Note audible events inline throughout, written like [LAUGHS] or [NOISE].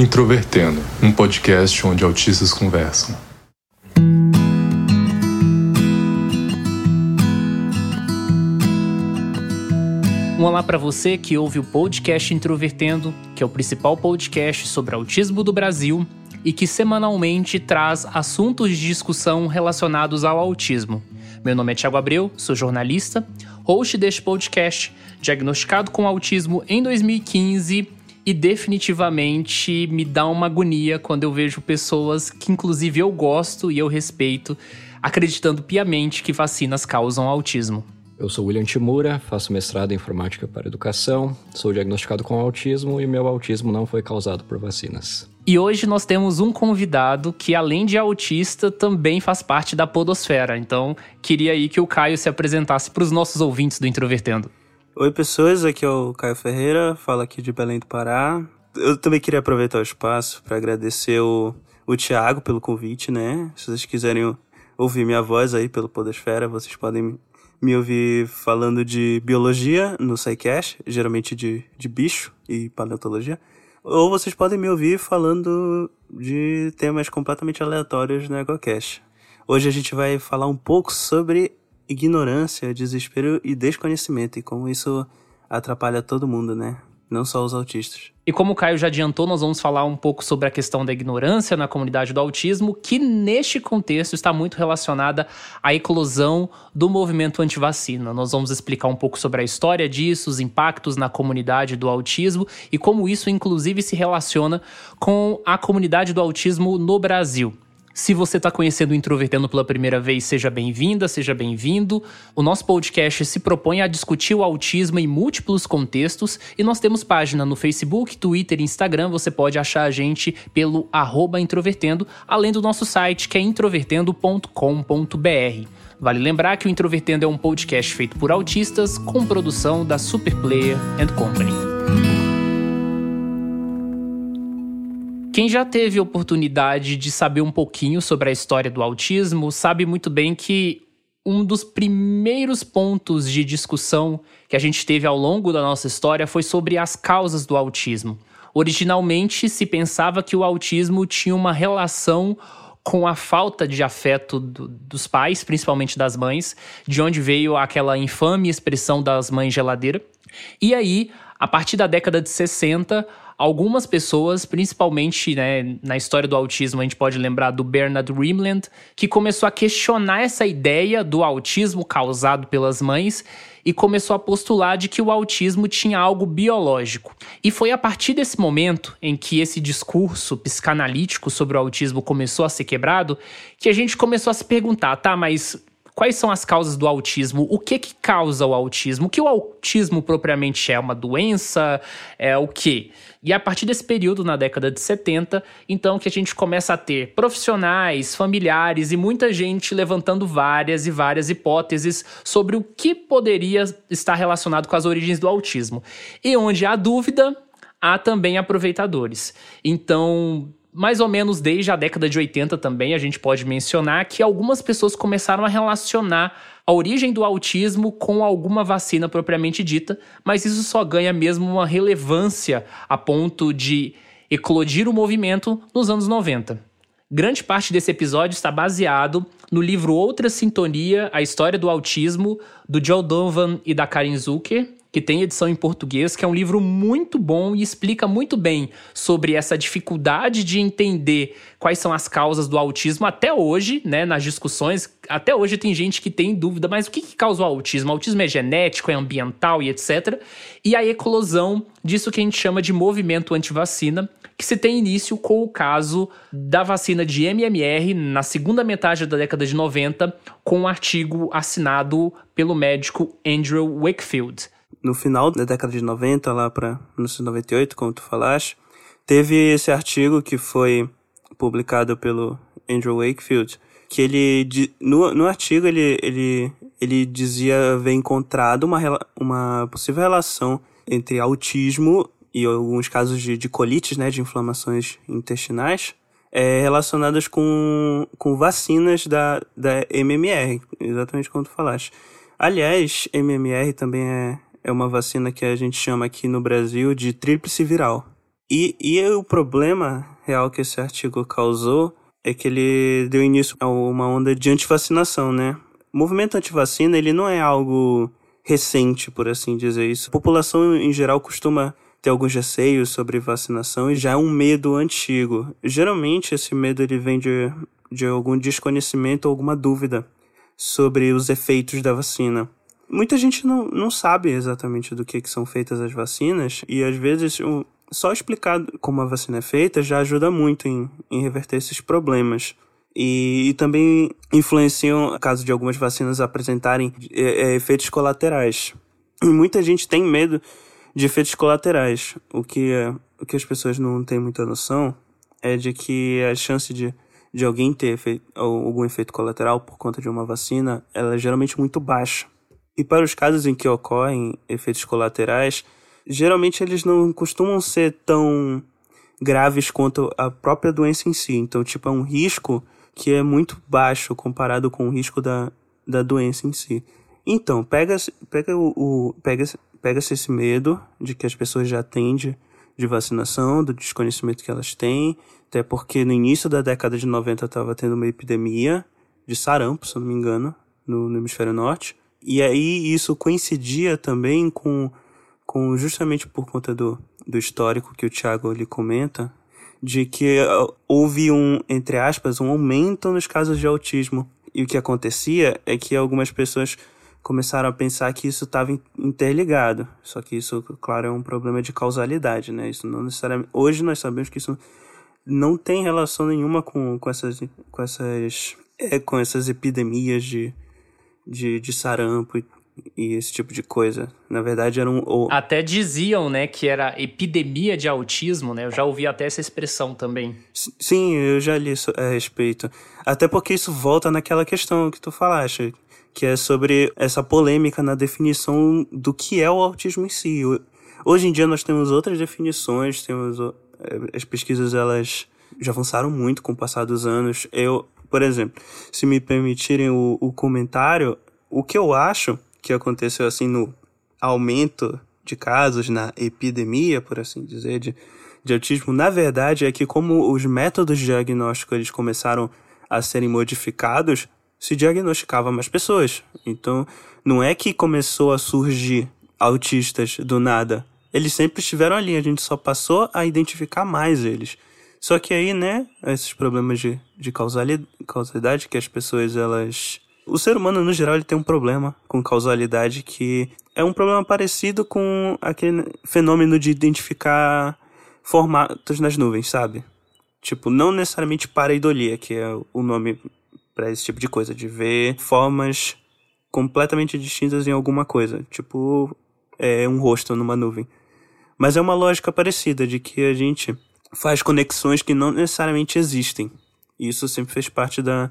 Introvertendo, um podcast onde autistas conversam. Um olá para você que ouve o podcast Introvertendo, que é o principal podcast sobre autismo do Brasil e que semanalmente traz assuntos de discussão relacionados ao autismo. Meu nome é Thiago Abreu, sou jornalista, host deste podcast, diagnosticado com autismo em 2015 e definitivamente me dá uma agonia quando eu vejo pessoas que, inclusive, eu gosto e eu respeito, acreditando piamente que vacinas causam autismo. Eu sou William Timura, faço mestrado em informática para educação, sou diagnosticado com autismo e meu autismo não foi causado por vacinas. E hoje nós temos um convidado que, além de autista, também faz parte da Podosfera. Então, queria aí que o Caio se apresentasse para os nossos ouvintes do Introvertendo. Oi, pessoas, aqui é o Caio Ferreira, falo aqui de Belém do Pará. Eu também queria aproveitar o espaço para agradecer o, o Thiago pelo convite, né? Se vocês quiserem ouvir minha voz aí pelo Podosfera, vocês podem me ouvir falando de biologia no SciCast, geralmente de, de bicho e paleontologia. Ou vocês podem me ouvir falando de temas completamente aleatórios no EcoCast. Hoje a gente vai falar um pouco sobre ignorância, desespero e desconhecimento e como isso atrapalha todo mundo, né? Não só os autistas. E como o Caio já adiantou, nós vamos falar um pouco sobre a questão da ignorância na comunidade do autismo, que neste contexto está muito relacionada à eclosão do movimento antivacina. Nós vamos explicar um pouco sobre a história disso, os impactos na comunidade do autismo e como isso, inclusive, se relaciona com a comunidade do autismo no Brasil. Se você está conhecendo o Introvertendo pela primeira vez, seja bem-vinda, seja bem-vindo. O nosso podcast se propõe a discutir o autismo em múltiplos contextos e nós temos página no Facebook, Twitter e Instagram. Você pode achar a gente pelo introvertendo, além do nosso site que é introvertendo.com.br. Vale lembrar que o Introvertendo é um podcast feito por autistas com produção da Superplayer and Company. Quem já teve oportunidade de saber um pouquinho sobre a história do autismo sabe muito bem que um dos primeiros pontos de discussão que a gente teve ao longo da nossa história foi sobre as causas do autismo. Originalmente se pensava que o autismo tinha uma relação com a falta de afeto do, dos pais, principalmente das mães, de onde veio aquela infame expressão das mães geladeira. E aí, a partir da década de 60, algumas pessoas, principalmente né, na história do autismo, a gente pode lembrar do Bernard Rimland, que começou a questionar essa ideia do autismo causado pelas mães e começou a postular de que o autismo tinha algo biológico. E foi a partir desse momento em que esse discurso psicanalítico sobre o autismo começou a ser quebrado que a gente começou a se perguntar, tá, mas Quais são as causas do autismo? O que que causa o autismo? O que o autismo propriamente é? Uma doença? É o quê? E a partir desse período, na década de 70, então que a gente começa a ter profissionais, familiares e muita gente levantando várias e várias hipóteses sobre o que poderia estar relacionado com as origens do autismo. E onde há dúvida, há também aproveitadores. Então, mais ou menos desde a década de 80 também, a gente pode mencionar que algumas pessoas começaram a relacionar a origem do autismo com alguma vacina propriamente dita, mas isso só ganha mesmo uma relevância a ponto de eclodir o movimento nos anos 90. Grande parte desse episódio está baseado no livro Outra Sintonia, a história do autismo, do Joe Donovan e da Karen Zucker, que tem edição em português, que é um livro muito bom e explica muito bem sobre essa dificuldade de entender quais são as causas do autismo até hoje, né, nas discussões. Até hoje tem gente que tem dúvida, mas o que, que causa o autismo? O autismo é genético, é ambiental e etc. E a eclosão disso que a gente chama de movimento antivacina, que se tem início com o caso da vacina de MMR na segunda metade da década de 90, com um artigo assinado pelo médico Andrew Wakefield no final da década de 90, lá para 1998, como tu falaste, teve esse artigo que foi publicado pelo Andrew Wakefield, que ele no, no artigo ele, ele, ele dizia haver encontrado uma, uma possível relação entre autismo e alguns casos de, de colites, né, de inflamações intestinais, é, relacionadas com, com vacinas da, da MMR, exatamente como tu falaste. Aliás, MMR também é, é uma vacina que a gente chama aqui no Brasil de tríplice viral. E, e o problema real que esse artigo causou é que ele deu início a uma onda de antivacinação, né? O movimento antivacina, ele não é algo recente, por assim dizer isso. A população em geral costuma ter alguns receios sobre vacinação e já é um medo antigo. Geralmente esse medo ele vem de, de algum desconhecimento ou alguma dúvida sobre os efeitos da vacina. Muita gente não, não sabe exatamente do que, que são feitas as vacinas e às vezes só explicar como a vacina é feita já ajuda muito em, em reverter esses problemas. E, e, também influenciam, caso de algumas vacinas apresentarem é, é, efeitos colaterais. E muita gente tem medo de efeitos colaterais. O que, é, o que as pessoas não têm muita noção é de que a chance de, de alguém ter efeito, algum efeito colateral por conta de uma vacina ela é geralmente muito baixa. E para os casos em que ocorrem efeitos colaterais, geralmente eles não costumam ser tão graves quanto a própria doença em si. Então, tipo, é um risco que é muito baixo comparado com o risco da, da doença em si. Então, pega, pega, o, o pega, pega esse medo de que as pessoas já têm de, de vacinação, do desconhecimento que elas têm, até porque no início da década de 90 estava tendo uma epidemia de sarampo, se não me engano, no, no hemisfério norte. E aí isso coincidia também com com justamente por conta do, do histórico que o Tiago lhe comenta, de que uh, houve um, entre aspas, um aumento nos casos de autismo. E o que acontecia é que algumas pessoas começaram a pensar que isso estava interligado. Só que isso, claro, é um problema de causalidade, né? Isso não necessariamente. Hoje nós sabemos que isso não tem relação nenhuma com, com essas, com essas, é, com essas epidemias de, de, de sarampo e e esse tipo de coisa. Na verdade, era um. Ou... Até diziam, né, que era epidemia de autismo, né? Eu já ouvi até essa expressão também. Sim, eu já li isso a respeito. Até porque isso volta naquela questão que tu falaste, que é sobre essa polêmica na definição do que é o autismo em si. Hoje em dia nós temos outras definições, temos eh, as pesquisas elas já avançaram muito com o passar dos anos. Eu, por exemplo, se me permitirem o, o comentário, o que eu acho que aconteceu assim no aumento de casos, na epidemia, por assim dizer, de, de autismo, na verdade é que como os métodos de diagnóstico eles começaram a serem modificados, se diagnosticava mais pessoas. Então, não é que começou a surgir autistas do nada. Eles sempre estiveram ali, a gente só passou a identificar mais eles. Só que aí, né, esses problemas de, de causalidade que as pessoas elas o ser humano, no geral, ele tem um problema com causalidade que é um problema parecido com aquele fenômeno de identificar formatos nas nuvens, sabe? Tipo, não necessariamente pareidolia, que é o nome para esse tipo de coisa, de ver formas completamente distintas em alguma coisa, tipo é um rosto numa nuvem. Mas é uma lógica parecida de que a gente faz conexões que não necessariamente existem. Isso sempre fez parte da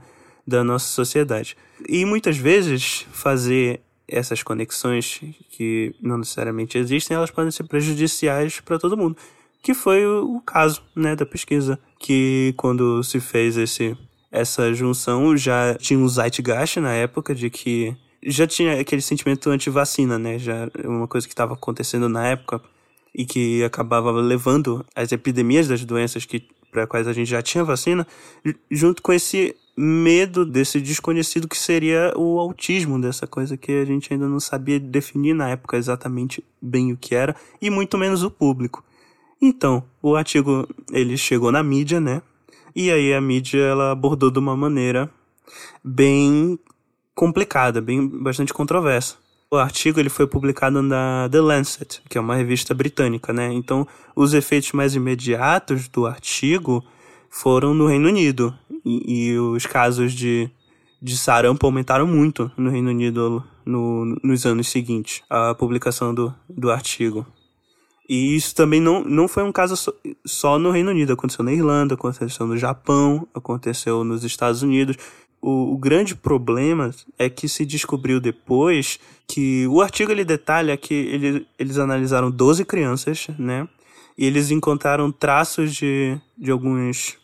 da nossa sociedade. E muitas vezes fazer essas conexões que não necessariamente existem, elas podem ser prejudiciais para todo mundo. Que foi o caso, né, da pesquisa, que quando se fez esse essa junção já tinha um zeitgeist na época de que já tinha aquele sentimento anti-vacina, né? Já uma coisa que estava acontecendo na época e que acabava levando as epidemias das doenças que para quais a gente já tinha vacina, junto com esse medo desse desconhecido que seria o autismo, dessa coisa que a gente ainda não sabia definir na época exatamente bem o que era, e muito menos o público. Então, o artigo ele chegou na mídia, né? E aí a mídia ela abordou de uma maneira bem complicada, bem bastante controversa. O artigo ele foi publicado na The Lancet, que é uma revista britânica, né? Então, os efeitos mais imediatos do artigo foram no Reino Unido. E, e os casos de, de sarampo aumentaram muito no Reino Unido no, nos anos seguintes à publicação do, do artigo. E isso também não, não foi um caso só, só no Reino Unido, aconteceu na Irlanda, aconteceu no Japão, aconteceu nos Estados Unidos. O, o, grande problema é que se descobriu depois que o artigo ele detalha que ele, eles analisaram 12 crianças, né? E eles encontraram traços de, de alguns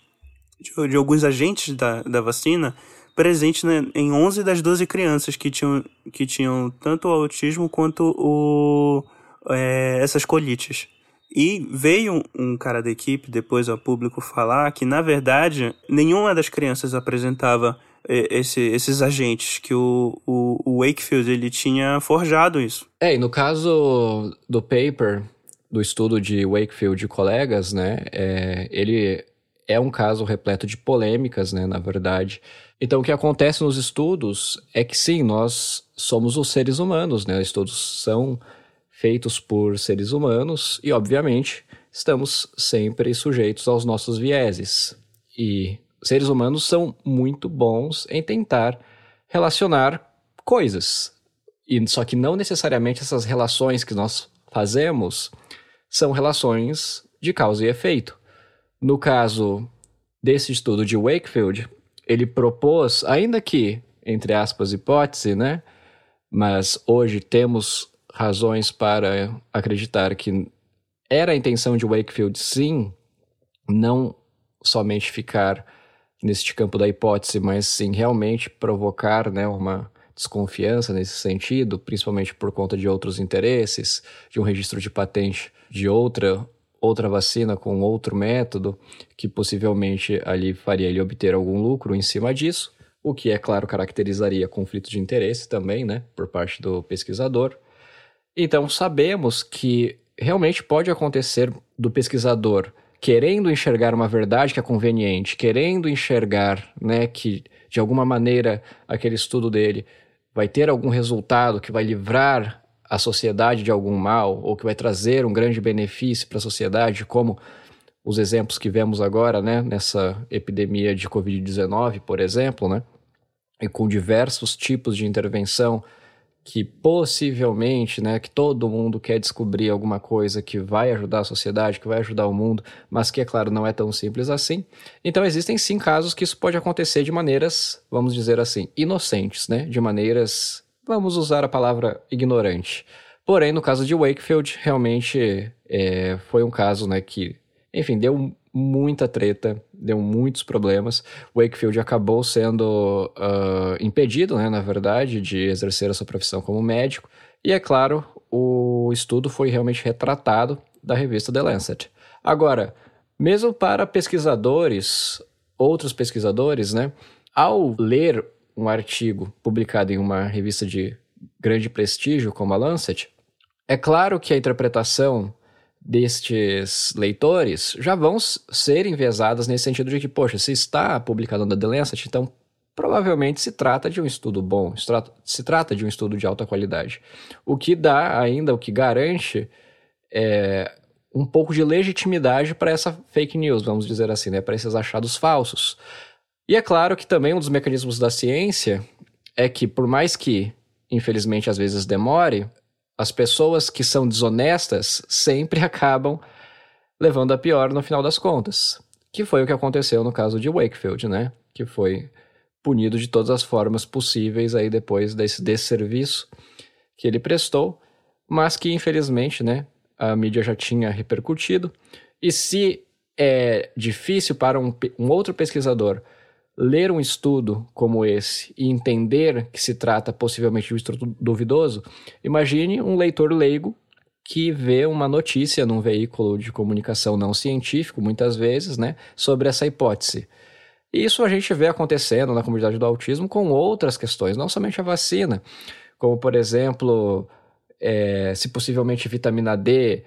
de, de alguns agentes da, da vacina presentes né, em 11 das 12 crianças que tinham, que tinham tanto o autismo quanto o, é, essas colites. E veio um cara da equipe depois ao público falar que, na verdade, nenhuma das crianças apresentava esse, esses agentes, que o, o, o, Wakefield ele tinha forjado isso. É, e no caso do paper, do estudo de Wakefield e colegas, né, é, ele é um caso repleto de polêmicas, né, na verdade. Então, o que acontece nos estudos é que sim, nós somos os seres humanos, né, estudos são feitos por seres humanos e, obviamente, estamos sempre sujeitos aos nossos vieses. E seres humanos são muito bons em tentar relacionar coisas. E só que não necessariamente essas relações que nós fazemos são relações de causa e efeito. No caso desse estudo de Wakefield, ele propôs, ainda que entre aspas hipótese, né? Mas hoje temos razões para acreditar que era a intenção de Wakefield sim não somente ficar neste campo da hipótese, mas sim realmente provocar né, uma desconfiança nesse sentido, principalmente por conta de outros interesses, de um registro de patente de outra outra vacina com outro método que possivelmente ali faria ele obter algum lucro em cima disso, o que é claro caracterizaria conflito de interesse também, né, por parte do pesquisador. Então sabemos que realmente pode acontecer do pesquisador querendo enxergar uma verdade que é conveniente, querendo enxergar, né, que de alguma maneira aquele estudo dele vai ter algum resultado que vai livrar a sociedade de algum mal ou que vai trazer um grande benefício para a sociedade, como os exemplos que vemos agora, né, nessa epidemia de COVID-19, por exemplo, né, e com diversos tipos de intervenção que possivelmente, né, que todo mundo quer descobrir alguma coisa que vai ajudar a sociedade, que vai ajudar o mundo, mas que, é claro, não é tão simples assim. Então, existem sim casos que isso pode acontecer de maneiras, vamos dizer assim, inocentes, né, de maneiras, vamos usar a palavra ignorante. Porém, no caso de Wakefield, realmente é, foi um caso, né, que, enfim, deu muita treta, deu muitos problemas. Wakefield acabou sendo uh, impedido, né, na verdade, de exercer a sua profissão como médico. E é claro, o estudo foi realmente retratado da revista The Lancet. Agora, mesmo para pesquisadores, outros pesquisadores, né, ao ler um artigo publicado em uma revista de grande prestígio como a Lancet, é claro que a interpretação destes leitores já vão ser enviesadas nesse sentido de que, poxa, se está publicado na The Lancet, então provavelmente se trata de um estudo bom, se trata de um estudo de alta qualidade. O que dá ainda, o que garante é, um pouco de legitimidade para essa fake news, vamos dizer assim, né, para esses achados falsos. E é claro que também um dos mecanismos da ciência é que, por mais que, infelizmente, às vezes demore, as pessoas que são desonestas sempre [LAUGHS] acabam levando a pior no final das contas. Que foi o que aconteceu no caso de Wakefield, né? Que foi punido de todas as formas possíveis aí depois desse desserviço que ele prestou, mas que infelizmente, né, a mídia já tinha repercutido. E se é difícil para um, um outro pesquisador ler um estudo como esse e entender que se trata possivelmente de um estudo duvidoso, imagine um leitor leigo que vê uma notícia num veículo de comunicação não científico, muitas vezes, né, sobre essa hipótese. Isso a gente vê acontecendo na comunidade do autismo com outras questões, não somente a vacina, como, por exemplo, é, se possivelmente vitamina D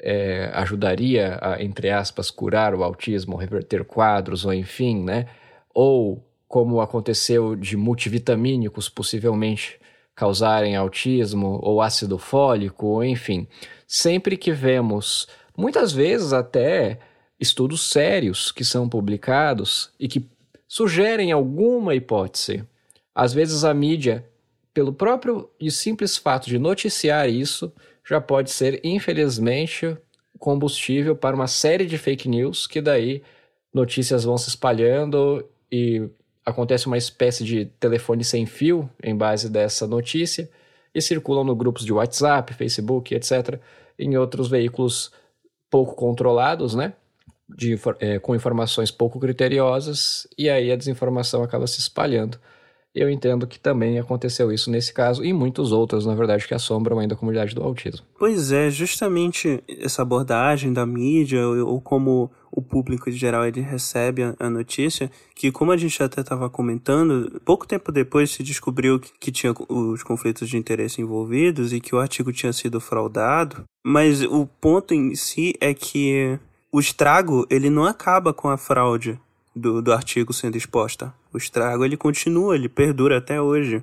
é, ajudaria a, entre aspas, curar o autismo, reverter quadros, ou enfim, né? Ou como aconteceu de multivitamínicos possivelmente causarem autismo ou ácido fólico, ou enfim, sempre que vemos, muitas vezes até estudos sérios que são publicados e que sugerem alguma hipótese, às vezes a mídia, pelo próprio e simples fato de noticiar isso, já pode ser, infelizmente, combustível para uma série de fake news que daí notícias vão se espalhando e acontece uma espécie de telefone sem fio em base dessa notícia e circulam no grupos de WhatsApp, Facebook, etc., em outros veículos pouco controlados, né? De, é, com informações pouco criteriosas, e aí a desinformação acaba se espalhando. Eu entendo que também aconteceu isso nesse caso e muitos outros, na verdade, que assombram ainda a comunidade do autismo. Pois é, justamente essa abordagem da mídia ou como o público em geral ele recebe a, a notícia, que como a gente até estava comentando, pouco tempo depois se descobriu que, que tinha os conflitos de interesse envolvidos e que o artigo tinha sido fraudado, mas o ponto em si é que o estrago ele não acaba com a fraude do, do artigo sendo exposta. O estrago ele continua, ele perdura até hoje.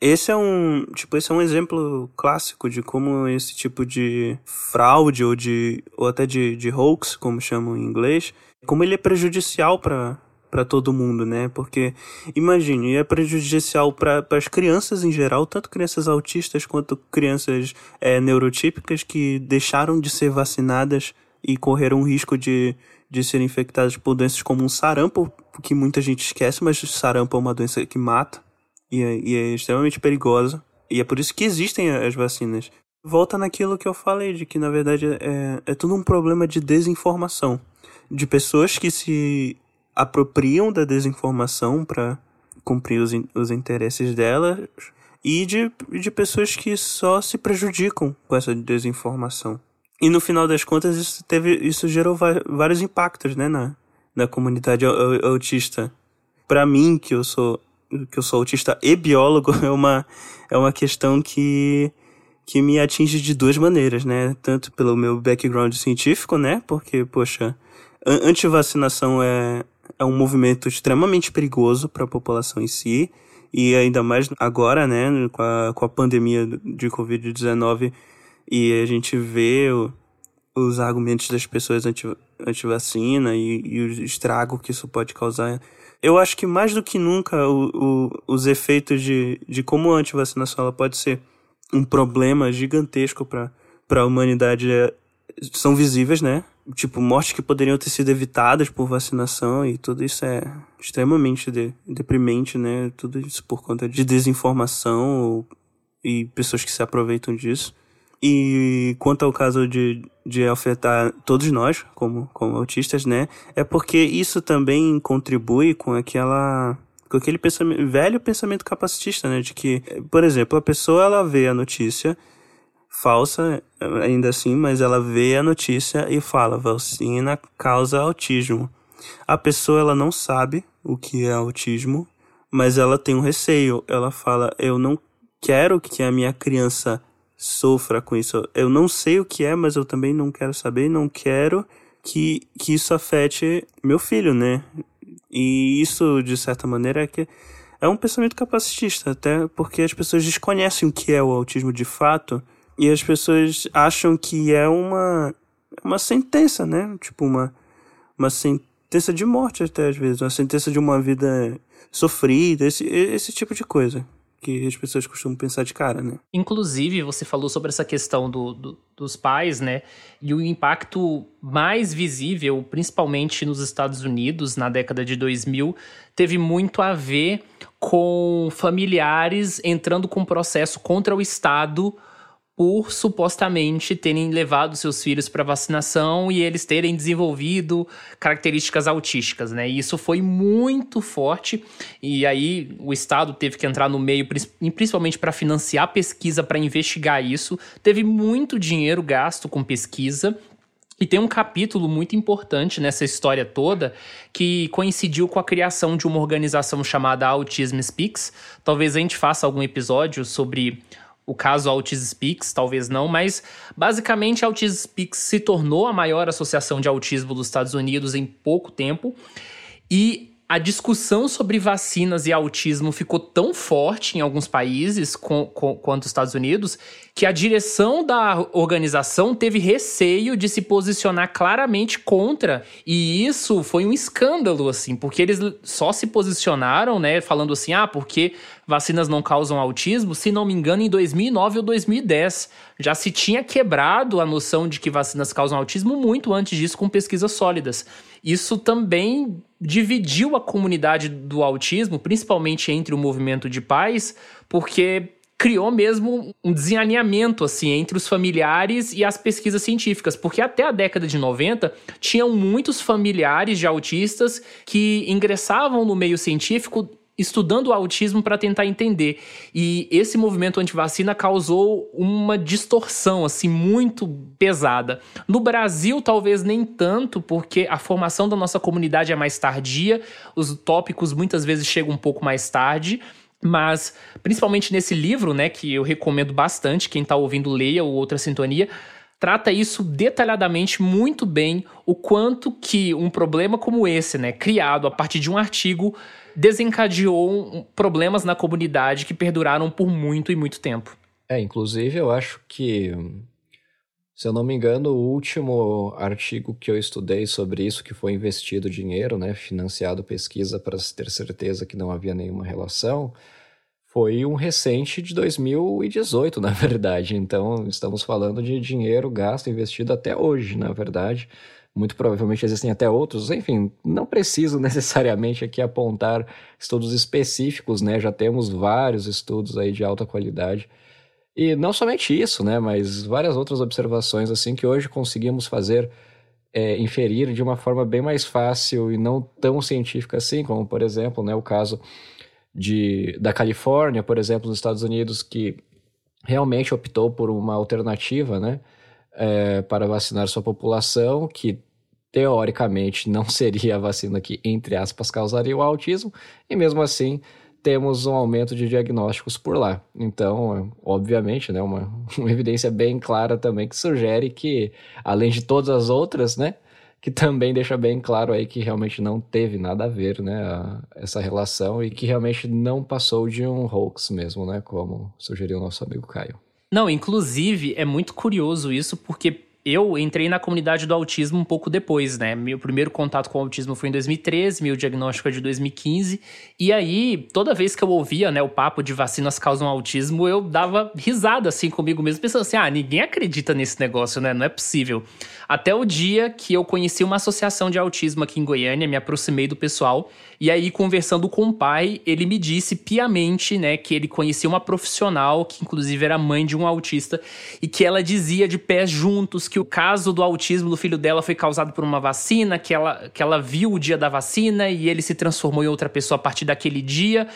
Esse é um, tipo, esse é um exemplo clássico de como esse tipo de fraude ou de ou até de, de hoax, como chamam em inglês, como ele é prejudicial para para todo mundo, né? Porque imagine, é prejudicial para as crianças em geral, tanto crianças autistas quanto crianças é, neurotípicas que deixaram de ser vacinadas e correram o risco de, de serem infectadas por doenças como um sarampo, que muita gente esquece, mas sarampo é uma doença que mata e é, e é extremamente perigosa. E é por isso que existem as vacinas. Volta naquilo que eu falei, de que na verdade é, é tudo um problema de desinformação. De pessoas que se apropriam da desinformação para cumprir os, os interesses delas e de, de pessoas que só se prejudicam com essa desinformação. E no final das contas, isso, teve, isso gerou vários impactos né, na, na comunidade autista. Para mim, que eu sou que eu sou autista e biólogo, [LAUGHS] é uma, é uma questão que, que me atinge de duas maneiras, né? Tanto pelo meu background científico, né? Porque, poxa, antivacinação é, é um movimento extremamente perigoso para a população em si, e ainda mais agora, né, com a, com a pandemia de Covid-19, e a gente vê o, os argumentos das pessoas anti, anti-vacina e, e o estrago que isso pode causar eu acho que mais do que nunca o, o, os efeitos de, de como a antivacinação ela pode ser um problema gigantesco para a humanidade é, são visíveis, né? Tipo, mortes que poderiam ter sido evitadas por vacinação e tudo isso é extremamente de, deprimente, né? Tudo isso por conta de desinformação e pessoas que se aproveitam disso. E quanto ao caso de, de afetar todos nós, como, como autistas, né? É porque isso também contribui com aquela com aquele pensamento, velho pensamento capacitista, né? De que, por exemplo, a pessoa ela vê a notícia falsa, ainda assim, mas ela vê a notícia e fala: vacina causa autismo. A pessoa ela não sabe o que é autismo, mas ela tem um receio. Ela fala: eu não quero que a minha criança sofra com isso. Eu não sei o que é, mas eu também não quero saber, não quero que, que isso afete meu filho, né? E isso, de certa maneira, é que é um pensamento capacitista, até porque as pessoas desconhecem o que é o autismo de fato e as pessoas acham que é uma, uma sentença, né? Tipo, uma, uma sentença de morte, até às vezes, uma sentença de uma vida sofrida, esse, esse tipo de coisa que as pessoas costumam pensar de cara, né? Inclusive, você falou sobre essa questão do, do, dos pais, né? E o impacto mais visível, principalmente nos Estados Unidos, na década de 2000, teve muito a ver com familiares entrando com processo contra o Estado por supostamente terem levado seus filhos para vacinação e eles terem desenvolvido características autísticas, né? E isso foi muito forte e aí o Estado teve que entrar no meio, principalmente para financiar pesquisa para investigar isso. Teve muito dinheiro gasto com pesquisa e tem um capítulo muito importante nessa história toda que coincidiu com a criação de uma organização chamada Autism Speaks. Talvez a gente faça algum episódio sobre o caso Autism Speaks, talvez não, mas basicamente a Autism Speaks se tornou a maior associação de autismo dos Estados Unidos em pouco tempo. E a discussão sobre vacinas e autismo ficou tão forte em alguns países com, com, quanto os Estados Unidos que a direção da organização teve receio de se posicionar claramente contra. E isso foi um escândalo, assim, porque eles só se posicionaram, né, falando assim, ah, porque vacinas não causam autismo, se não me engano, em 2009 ou 2010. Já se tinha quebrado a noção de que vacinas causam autismo muito antes disso com pesquisas sólidas. Isso também dividiu a comunidade do autismo, principalmente entre o movimento de pais, porque criou mesmo um desalinhamento assim entre os familiares e as pesquisas científicas, porque até a década de 90 tinham muitos familiares de autistas que ingressavam no meio científico estudando o autismo para tentar entender. E esse movimento antivacina causou uma distorção assim muito pesada. No Brasil, talvez nem tanto, porque a formação da nossa comunidade é mais tardia, os tópicos muitas vezes chegam um pouco mais tarde. Mas, principalmente nesse livro, né, que eu recomendo bastante, quem está ouvindo leia ou outra sintonia, trata isso detalhadamente muito bem, o quanto que um problema como esse, né, criado a partir de um artigo, desencadeou problemas na comunidade que perduraram por muito e muito tempo. É, inclusive eu acho que, se eu não me engano, o último artigo que eu estudei sobre isso, que foi investido dinheiro, né, financiado pesquisa para ter certeza que não havia nenhuma relação, foi um recente de 2018, [LAUGHS] na verdade. Então, estamos falando de dinheiro gasto investido até hoje, na verdade muito provavelmente existem até outros, enfim, não preciso [LAUGHS] necessariamente aqui apontar estudos específicos, né? Já temos vários estudos aí de alta qualidade. E não somente isso, né? Mas várias outras observações assim que hoje conseguimos fazer é, inferir de uma forma bem mais fácil e não tão científica assim, como por exemplo, né, o caso de, da Califórnia, por exemplo, nos Estados Unidos, que realmente optou por uma alternativa, né? É, para vacinar sua população, que teoricamente não [LAUGHS] seria a vacina que, entre aspas, causaria o autismo, e mesmo assim temos um aumento de diagnósticos por lá. Então, obviamente, né, uma, [LAUGHS] uma evidência bem clara também que sugere que, além de todas as outras, né, que também deixa bem claro aí que realmente não teve nada a ver, né, a, essa relação e que realmente não passou de um hoax mesmo, né, como sugeriu o nosso amigo Caio. Não, inclusive é muito curioso isso, porque eu entrei na comunidade do autismo um pouco depois, né? Meu primeiro contato com o autismo foi em 2013, meu diagnóstico é de 2015. E aí, toda vez que eu ouvia, né, o papo de vacinas causam autismo, eu dava risada assim comigo mesmo, pensando assim: ah, ninguém acredita nesse negócio, né? Não é possível. Até o dia que eu conheci uma associação de autismo aqui em Goiânia, me aproximei do pessoal, e aí, conversando com o pai, ele me disse piamente, né, que ele conhecia uma profissional, que inclusive era mãe de um autista, e que ela dizia de pés juntos que o caso do autismo do filho dela foi causado por uma vacina, que ela, que ela viu o dia da vacina e ele se transformou em outra pessoa a partir daquele dia.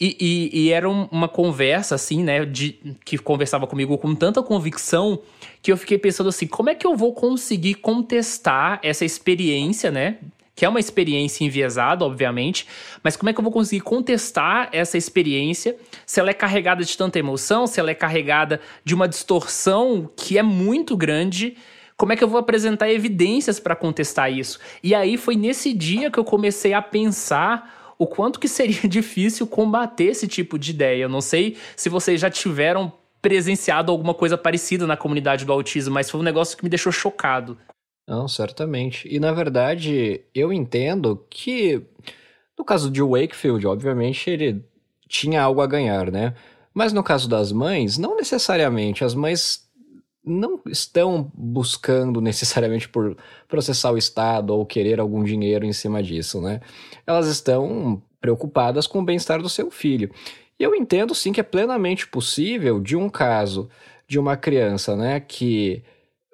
E, e, e, era uma conversa, assim, né, de, que conversava comigo com tanta convicção que eu fiquei pensando assim: como é que eu vou conseguir contestar essa experiência, né? Que é uma experiência enviesada, obviamente, mas como é que eu vou conseguir contestar essa experiência se ela é carregada de tanta emoção, se ela é carregada de uma distorção que é muito grande? Como é que eu vou apresentar evidências para contestar isso? E aí foi nesse dia que eu comecei a pensar o quanto que seria [LAUGHS] difícil combater esse tipo de ideia. Eu não sei se vocês já tiveram presenciado alguma coisa parecida na comunidade do autismo, mas foi um negócio que me deixou chocado. Não, certamente. E na verdade, eu entendo que no caso de Wakefield, obviamente, ele tinha algo a ganhar, né? Mas no caso das mães, não necessariamente. As mães não estão buscando [LAUGHS] necessariamente por processar o Estado ou querer algum dinheiro em cima disso, né? Elas estão preocupadas com o bem-estar do seu filho. E eu entendo sim que é plenamente possível de um caso de uma criança, né, que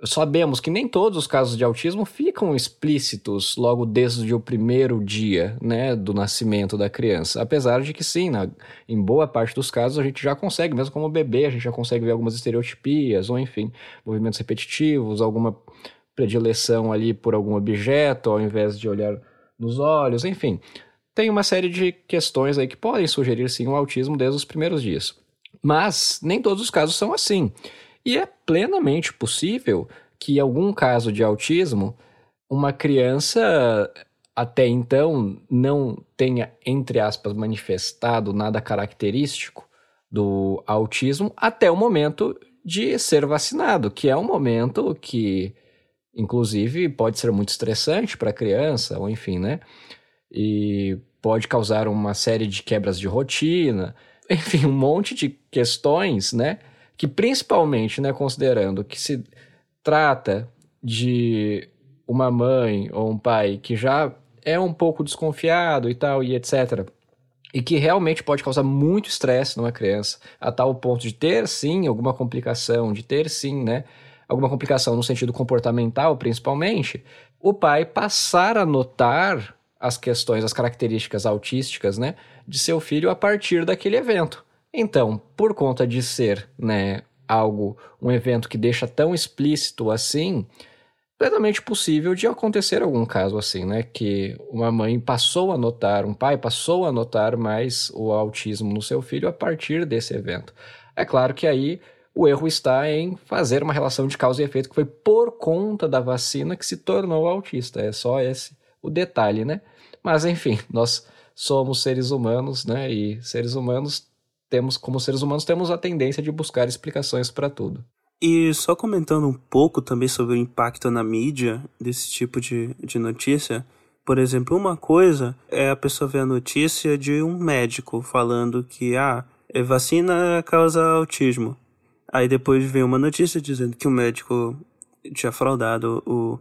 sabemos que nem todos os casos de autismo ficam explícitos logo desde o primeiro dia, né, do nascimento da criança. Apesar de que sim, na, em boa parte dos casos a gente já consegue, mesmo como bebê, a gente já consegue ver algumas estereotipias, ou enfim, movimentos repetitivos, alguma predileção ali por algum objeto, ao invés de olhar nos olhos, enfim. Tem uma série de questões aí que podem sugerir sim o autismo desde os primeiros dias. Mas nem todos os casos são assim. E é plenamente possível que, em algum caso de autismo, uma criança até então não tenha, entre aspas, manifestado nada característico do autismo até o momento de ser vacinado, que é um momento que, inclusive, pode ser muito estressante para a criança, ou enfim, né? E pode causar uma série de quebras de rotina, [LAUGHS] enfim, um monte de questões, né? Que principalmente, né, considerando que se trata de uma mãe ou um pai que já é um pouco desconfiado e tal, e etc., e que realmente pode causar muito estresse numa criança, a tal ponto de ter sim alguma complicação, de ter sim, né, alguma complicação no sentido comportamental, principalmente, o pai passar a notar as questões, as características autísticas, né, de seu filho a partir daquele evento. Então, por conta de ser, né, algo, um evento que deixa tão explícito assim, plenamente possível de acontecer algum caso assim, né? Que uma mãe passou a notar, um pai passou a notar mais o autismo no seu filho a partir desse evento. É claro que aí o erro está em fazer uma relação de causa e efeito que foi por conta da vacina que se tornou autista. É só esse o detalhe, né? Mas enfim, nós somos seres humanos, né? E seres humanos temos, como seres humanos, temos a tendência de buscar explicações para tudo. E só comentando um pouco também sobre o impacto na mídia desse tipo de, de notícia. Por exemplo, uma coisa é a pessoa ver a notícia de um médico falando que ah, é vacina causa autismo. Aí depois vem uma notícia dizendo que o médico tinha fraudado o,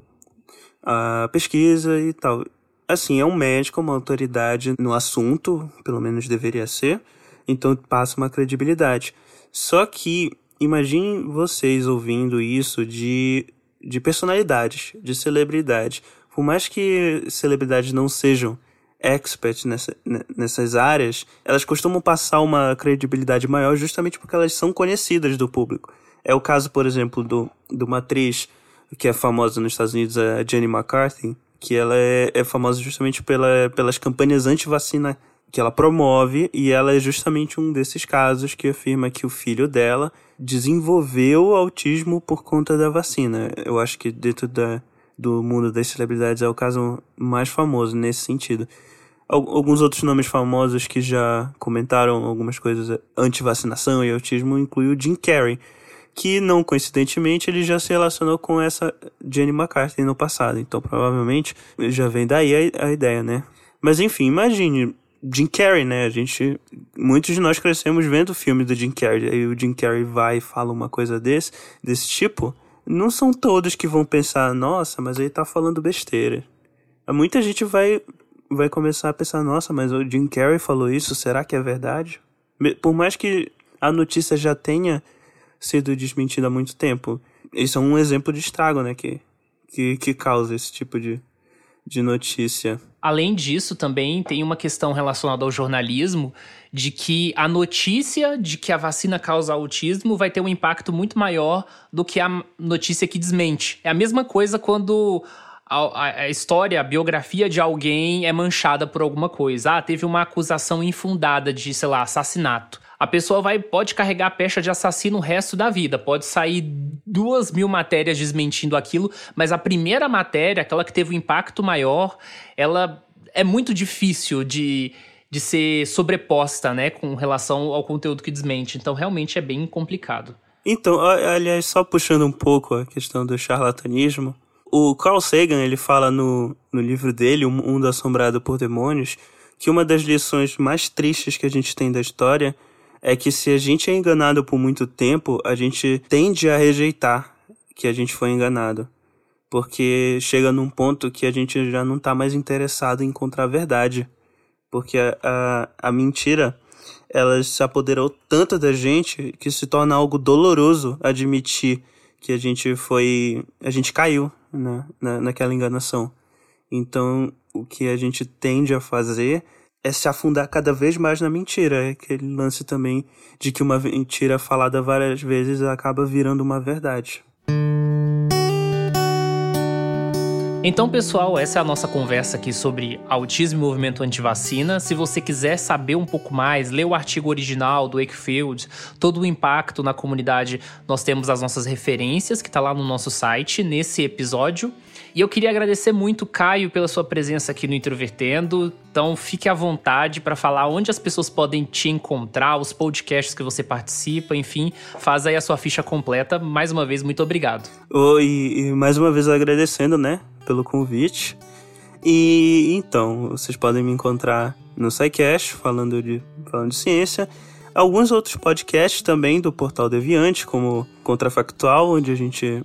a pesquisa e tal. Assim, é um médico, uma autoridade no assunto, pelo menos deveria ser, então passa uma credibilidade. Só que imagine vocês ouvindo isso de, de personalidades, de celebridades. Por mais que celebridades não sejam experts nessa, nessas áreas, elas costumam passar uma credibilidade maior justamente porque elas são conhecidas do público. É o caso, por exemplo, do, de uma atriz que é famosa nos Estados Unidos, a Jenny McCarthy, que ela é, é famosa justamente pela, pelas campanhas anti-vacina que ela promove, e ela é justamente um desses casos que afirma que o filho dela desenvolveu autismo por conta da vacina. Eu acho que dentro da, do mundo das celebridades é o caso mais famoso nesse sentido. Alguns outros nomes famosos que já comentaram algumas coisas anti-vacinação e autismo inclui o Jim Carrey, que não coincidentemente ele já se relacionou com essa Jenny McCarthy no passado, então provavelmente já vem daí a, a ideia, né? Mas enfim, imagine Jim Carrey, né? A gente. Muitos de nós crescemos vendo o filme do Jim Carrey. Aí o Jim Carrey vai e fala uma coisa desse, desse tipo. Não são todos que vão pensar, nossa, mas ele tá falando besteira. Muita gente vai, vai começar a pensar, nossa, mas o Jim Carrey falou isso, será que é verdade? Por mais que a notícia já tenha sido desmentida há muito tempo. Isso é um exemplo de estrago, né? Que, que, que causa esse tipo de, de notícia. Além disso, também tem uma questão relacionada ao jornalismo de que a notícia de que a vacina causa autismo vai ter um impacto muito maior do que a notícia que desmente. É a mesma coisa quando a, a, história, a biografia de alguém é manchada por alguma coisa. Ah, teve uma acusação infundada de, sei lá, assassinato a pessoa vai pode carregar a pecha de assassino o resto da vida. Pode sair duas mil matérias desmentindo aquilo, mas a primeira matéria, aquela que teve o um impacto maior, ela é muito difícil de, de ser sobreposta, né, com relação ao conteúdo que desmente. Então, realmente é bem complicado. Então, aliás, só puxando um pouco a questão do charlatanismo, o Carl Sagan, ele fala no, no livro dele, O Mundo Assombrado por Demônios, que uma das lições mais tristes que a gente tem da história é que se a gente é enganado por muito tempo, a gente tende a rejeitar que a gente foi enganado. Porque chega num ponto que a gente já não está mais interessado em encontrar a verdade. Porque a, a, a mentira, ela se apoderou tanto da gente que se torna algo doloroso admitir que a gente foi. a gente caiu né, na, naquela enganação. Então, o que a gente tende a fazer é se afundar cada vez mais na mentira. É aquele lance também de que uma mentira falada várias vezes acaba virando uma verdade. Então, pessoal, essa é a nossa conversa aqui sobre autismo e movimento antivacina. Se você quiser saber um pouco mais, ler o artigo original do Wakefield, todo o impacto na comunidade, nós temos as nossas referências que está lá no nosso site nesse episódio. E eu queria agradecer muito, Caio, pela sua presença aqui no Introvertendo. Então, fique à vontade para falar onde as pessoas podem te encontrar, os podcasts que você participa, enfim, faz aí a sua ficha completa. Mais uma vez, muito obrigado. Oi, e mais uma vez agradecendo, né, pelo convite. E então, vocês podem me encontrar no SciCast, falando de, falando de ciência. Alguns outros podcasts também do Portal Deviante, como Contrafactual, onde a gente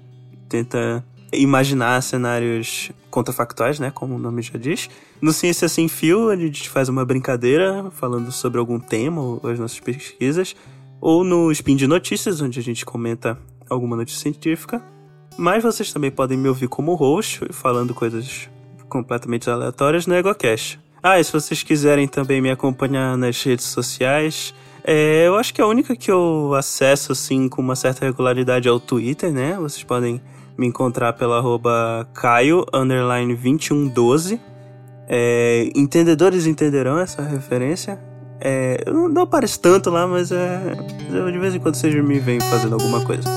tenta imaginar cenários contrafactuais, né, como o nome já diz. No Ciência Sem Fio, a gente faz uma brincadeira falando sobre algum tema ou as nossas pesquisas. Ou no Spin de Notícias, onde a gente comenta alguma notícia científica. Mas vocês também podem me ouvir como host, falando coisas completamente aleatórias no EgoCast. Ah, e se vocês quiserem também me acompanhar nas redes sociais, é, eu acho que a única que eu acesso assim com uma certa regularidade é o Twitter, né? Vocês podem me encontrar pela arroba Caio 2112. É, entendedores entenderão essa referência. É, eu não, apareço tanto lá, mas é, eu, de vez em quando vocês me vêm fazendo alguma coisa.